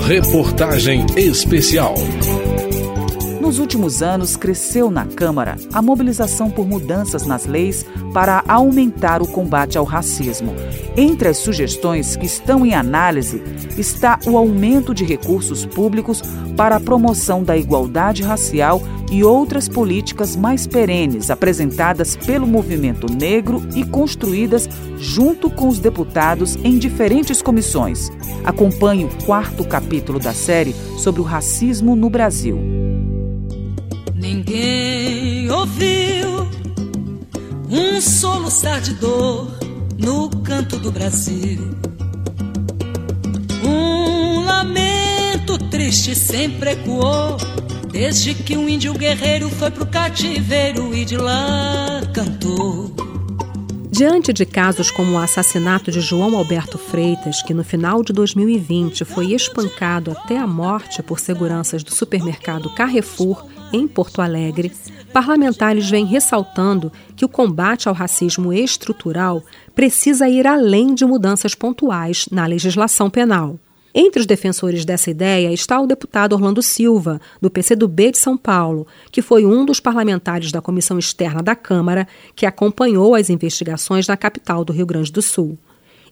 Reportagem Especial. Nos últimos anos, cresceu na Câmara a mobilização por mudanças nas leis para aumentar o combate ao racismo. Entre as sugestões que estão em análise está o aumento de recursos públicos para a promoção da igualdade racial e outras políticas mais perenes apresentadas pelo movimento negro e construídas junto com os deputados em diferentes comissões. Acompanhe o quarto capítulo da série sobre o racismo no Brasil. Ninguém ouviu um soluçar de dor no canto do Brasil. Um lamento triste sempre ecoou, desde que um índio guerreiro foi pro cativeiro e de lá cantou. Diante de casos como o assassinato de João Alberto Freitas, que no final de 2020 foi espancado até a morte por seguranças do supermercado Carrefour em Porto Alegre, parlamentares vêm ressaltando que o combate ao racismo estrutural precisa ir além de mudanças pontuais na legislação penal. Entre os defensores dessa ideia está o deputado Orlando Silva, do PCdoB de São Paulo, que foi um dos parlamentares da comissão externa da Câmara que acompanhou as investigações na capital do Rio Grande do Sul.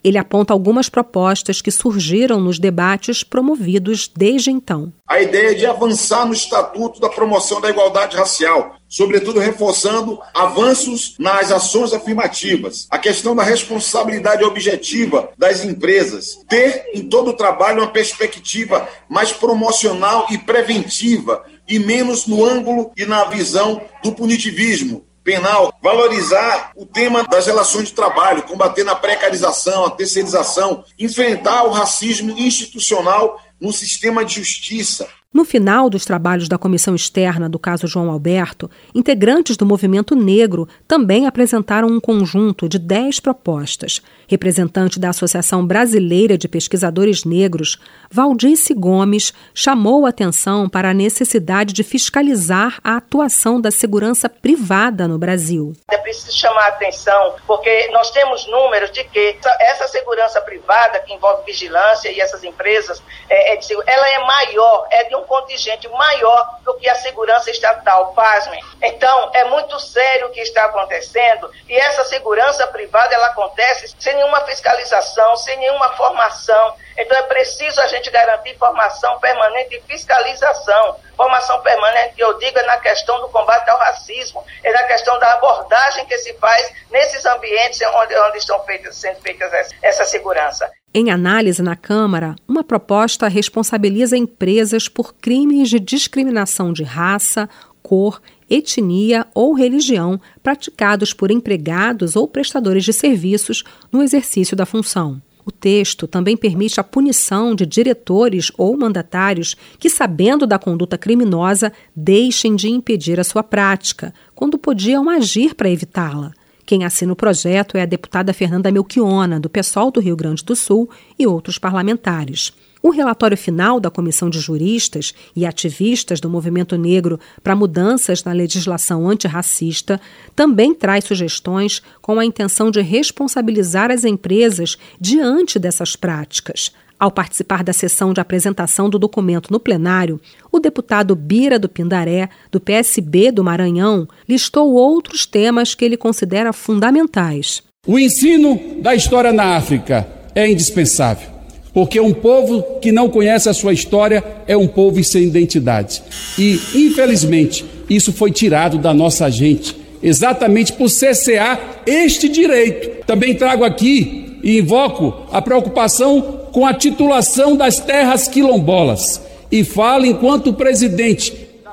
Ele aponta algumas propostas que surgiram nos debates promovidos desde então. A ideia de avançar no Estatuto da Promoção da Igualdade Racial, sobretudo reforçando avanços nas ações afirmativas, a questão da responsabilidade objetiva das empresas, ter em todo o trabalho uma perspectiva mais promocional e preventiva e menos no ângulo e na visão do punitivismo, penal, valorizar o tema das relações de trabalho, combater a precarização, a terceirização, enfrentar o racismo institucional no sistema de justiça, no final dos trabalhos da comissão externa do caso João Alberto, integrantes do movimento negro também apresentaram um conjunto de dez propostas. Representante da Associação Brasileira de Pesquisadores Negros, Valdice Gomes chamou atenção para a necessidade de fiscalizar a atuação da segurança privada no Brasil. É preciso chamar a atenção, porque nós temos números de que essa segurança privada, que envolve vigilância e essas empresas, é, é, ela é maior, é de um contingente maior do que a segurança estatal, pasmem. Então, é muito sério o que está acontecendo e essa segurança privada ela acontece sem nenhuma fiscalização, sem nenhuma formação. Então, é preciso a gente garantir formação permanente e fiscalização. Formação permanente, eu digo, é na questão do combate ao racismo, é na questão da abordagem que se faz nesses ambientes onde, onde estão feitas, sendo feitas essa segurança. Em análise na Câmara, uma proposta responsabiliza empresas por crimes de discriminação de raça, cor, etnia ou religião praticados por empregados ou prestadores de serviços no exercício da função. O texto também permite a punição de diretores ou mandatários que, sabendo da conduta criminosa, deixem de impedir a sua prática, quando podiam agir para evitá-la. Quem assina o projeto é a deputada Fernanda Melchiona, do PSOL do Rio Grande do Sul, e outros parlamentares. O relatório final da Comissão de Juristas e ativistas do movimento negro para mudanças na legislação antirracista também traz sugestões com a intenção de responsabilizar as empresas diante dessas práticas. Ao participar da sessão de apresentação do documento no plenário, o deputado Bira do Pindaré, do PSB do Maranhão, listou outros temas que ele considera fundamentais. O ensino da história na África é indispensável, porque um povo que não conhece a sua história é um povo sem identidade. E, infelizmente, isso foi tirado da nossa gente, exatamente por cessear este direito. Também trago aqui e invoco a preocupação com a titulação das terras quilombolas. E fala enquanto presidente. Da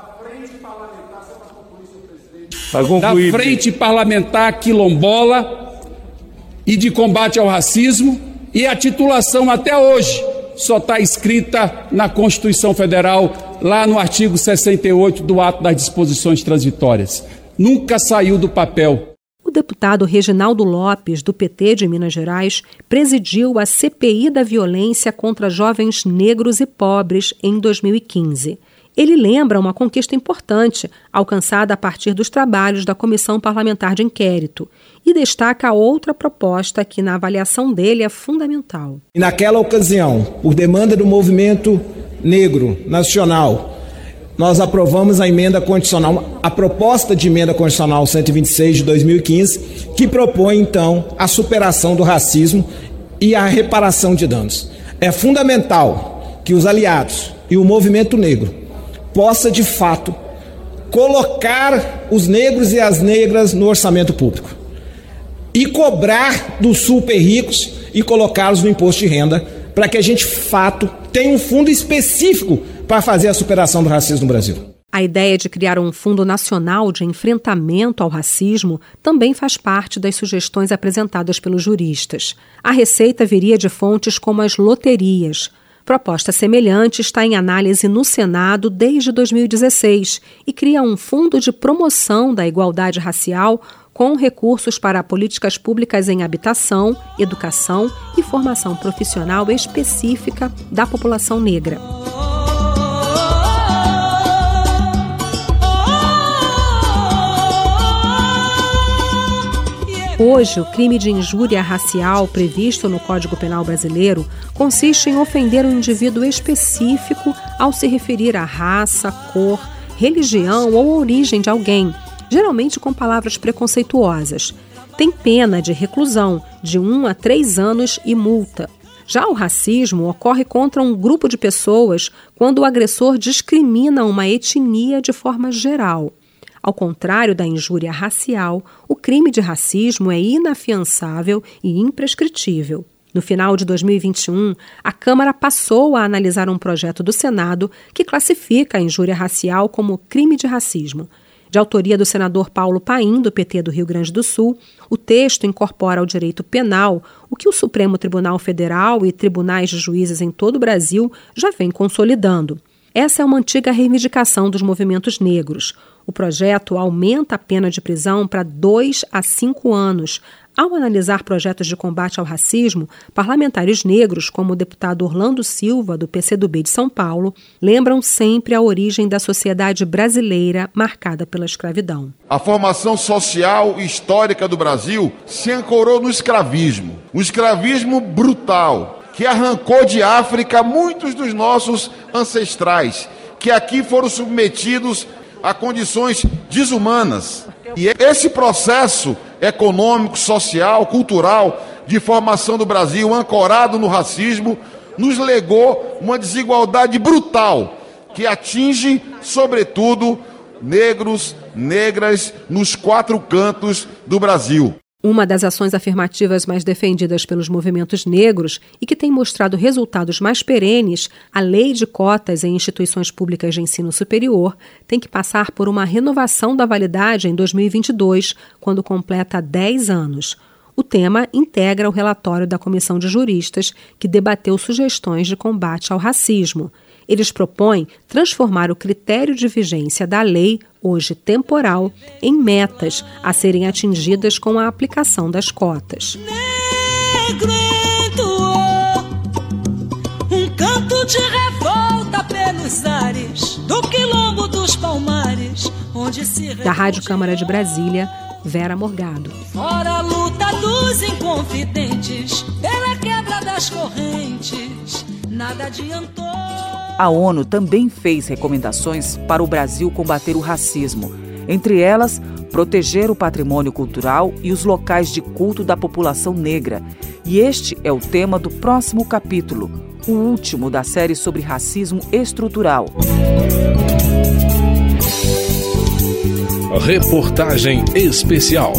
frente parlamentar, quilombola e de combate ao racismo. E a titulação até hoje só está escrita na Constituição Federal, lá no artigo 68 do Ato das Disposições Transitórias. Nunca saiu do papel deputado Reginaldo Lopes, do PT de Minas Gerais, presidiu a CPI da violência contra jovens negros e pobres em 2015. Ele lembra uma conquista importante alcançada a partir dos trabalhos da Comissão Parlamentar de Inquérito e destaca outra proposta que, na avaliação dele, é fundamental. Naquela ocasião, por demanda do movimento negro nacional, nós aprovamos a emenda condicional, a proposta de emenda condicional 126 de 2015, que propõe então a superação do racismo e a reparação de danos. É fundamental que os aliados e o movimento negro possa de fato colocar os negros e as negras no orçamento público e cobrar dos super ricos e colocá-los no imposto de renda para que a gente, fato, tenha um fundo específico para fazer a superação do racismo no Brasil. A ideia de criar um Fundo Nacional de Enfrentamento ao Racismo também faz parte das sugestões apresentadas pelos juristas. A receita viria de fontes como as loterias. Proposta semelhante está em análise no Senado desde 2016 e cria um fundo de promoção da igualdade racial com recursos para políticas públicas em habitação, educação e formação profissional específica da população negra. Hoje, o crime de injúria racial previsto no Código Penal brasileiro consiste em ofender um indivíduo específico ao se referir à raça, cor, religião ou origem de alguém, geralmente com palavras preconceituosas. Tem pena de reclusão de um a três anos e multa. Já o racismo ocorre contra um grupo de pessoas quando o agressor discrimina uma etnia de forma geral. Ao contrário da injúria racial, o crime de racismo é inafiançável e imprescritível. No final de 2021, a Câmara passou a analisar um projeto do Senado que classifica a injúria racial como crime de racismo. De autoria do senador Paulo Paim, do PT do Rio Grande do Sul, o texto incorpora ao direito penal o que o Supremo Tribunal Federal e tribunais de juízes em todo o Brasil já vem consolidando. Essa é uma antiga reivindicação dos movimentos negros. O projeto aumenta a pena de prisão para dois a cinco anos. Ao analisar projetos de combate ao racismo, parlamentares negros, como o deputado Orlando Silva, do PCdoB de São Paulo, lembram sempre a origem da sociedade brasileira marcada pela escravidão. A formação social e histórica do Brasil se ancorou no escravismo. Um escravismo brutal, que arrancou de África muitos dos nossos ancestrais, que aqui foram submetidos a condições desumanas. E esse processo econômico, social, cultural de formação do Brasil, ancorado no racismo, nos legou uma desigualdade brutal que atinge, sobretudo, negros, negras nos quatro cantos do Brasil. Uma das ações afirmativas mais defendidas pelos movimentos negros e que tem mostrado resultados mais perenes, a lei de cotas em instituições públicas de ensino superior, tem que passar por uma renovação da validade em 2022, quando completa 10 anos. O tema integra o relatório da Comissão de Juristas, que debateu sugestões de combate ao racismo. Eles propõem transformar o critério de vigência da lei, hoje temporal, em metas a serem atingidas com a aplicação das cotas. Negro um canto de revolta pelos ares do quilombo dos palmares, onde se Da Rádio Câmara de Brasília, Vera Morgado. Fora a luta dos inconfidentes, pela quebra das correntes, nada adiantou. A ONU também fez recomendações para o Brasil combater o racismo, entre elas, proteger o patrimônio cultural e os locais de culto da população negra. E este é o tema do próximo capítulo, o último da série sobre racismo estrutural. Reportagem especial.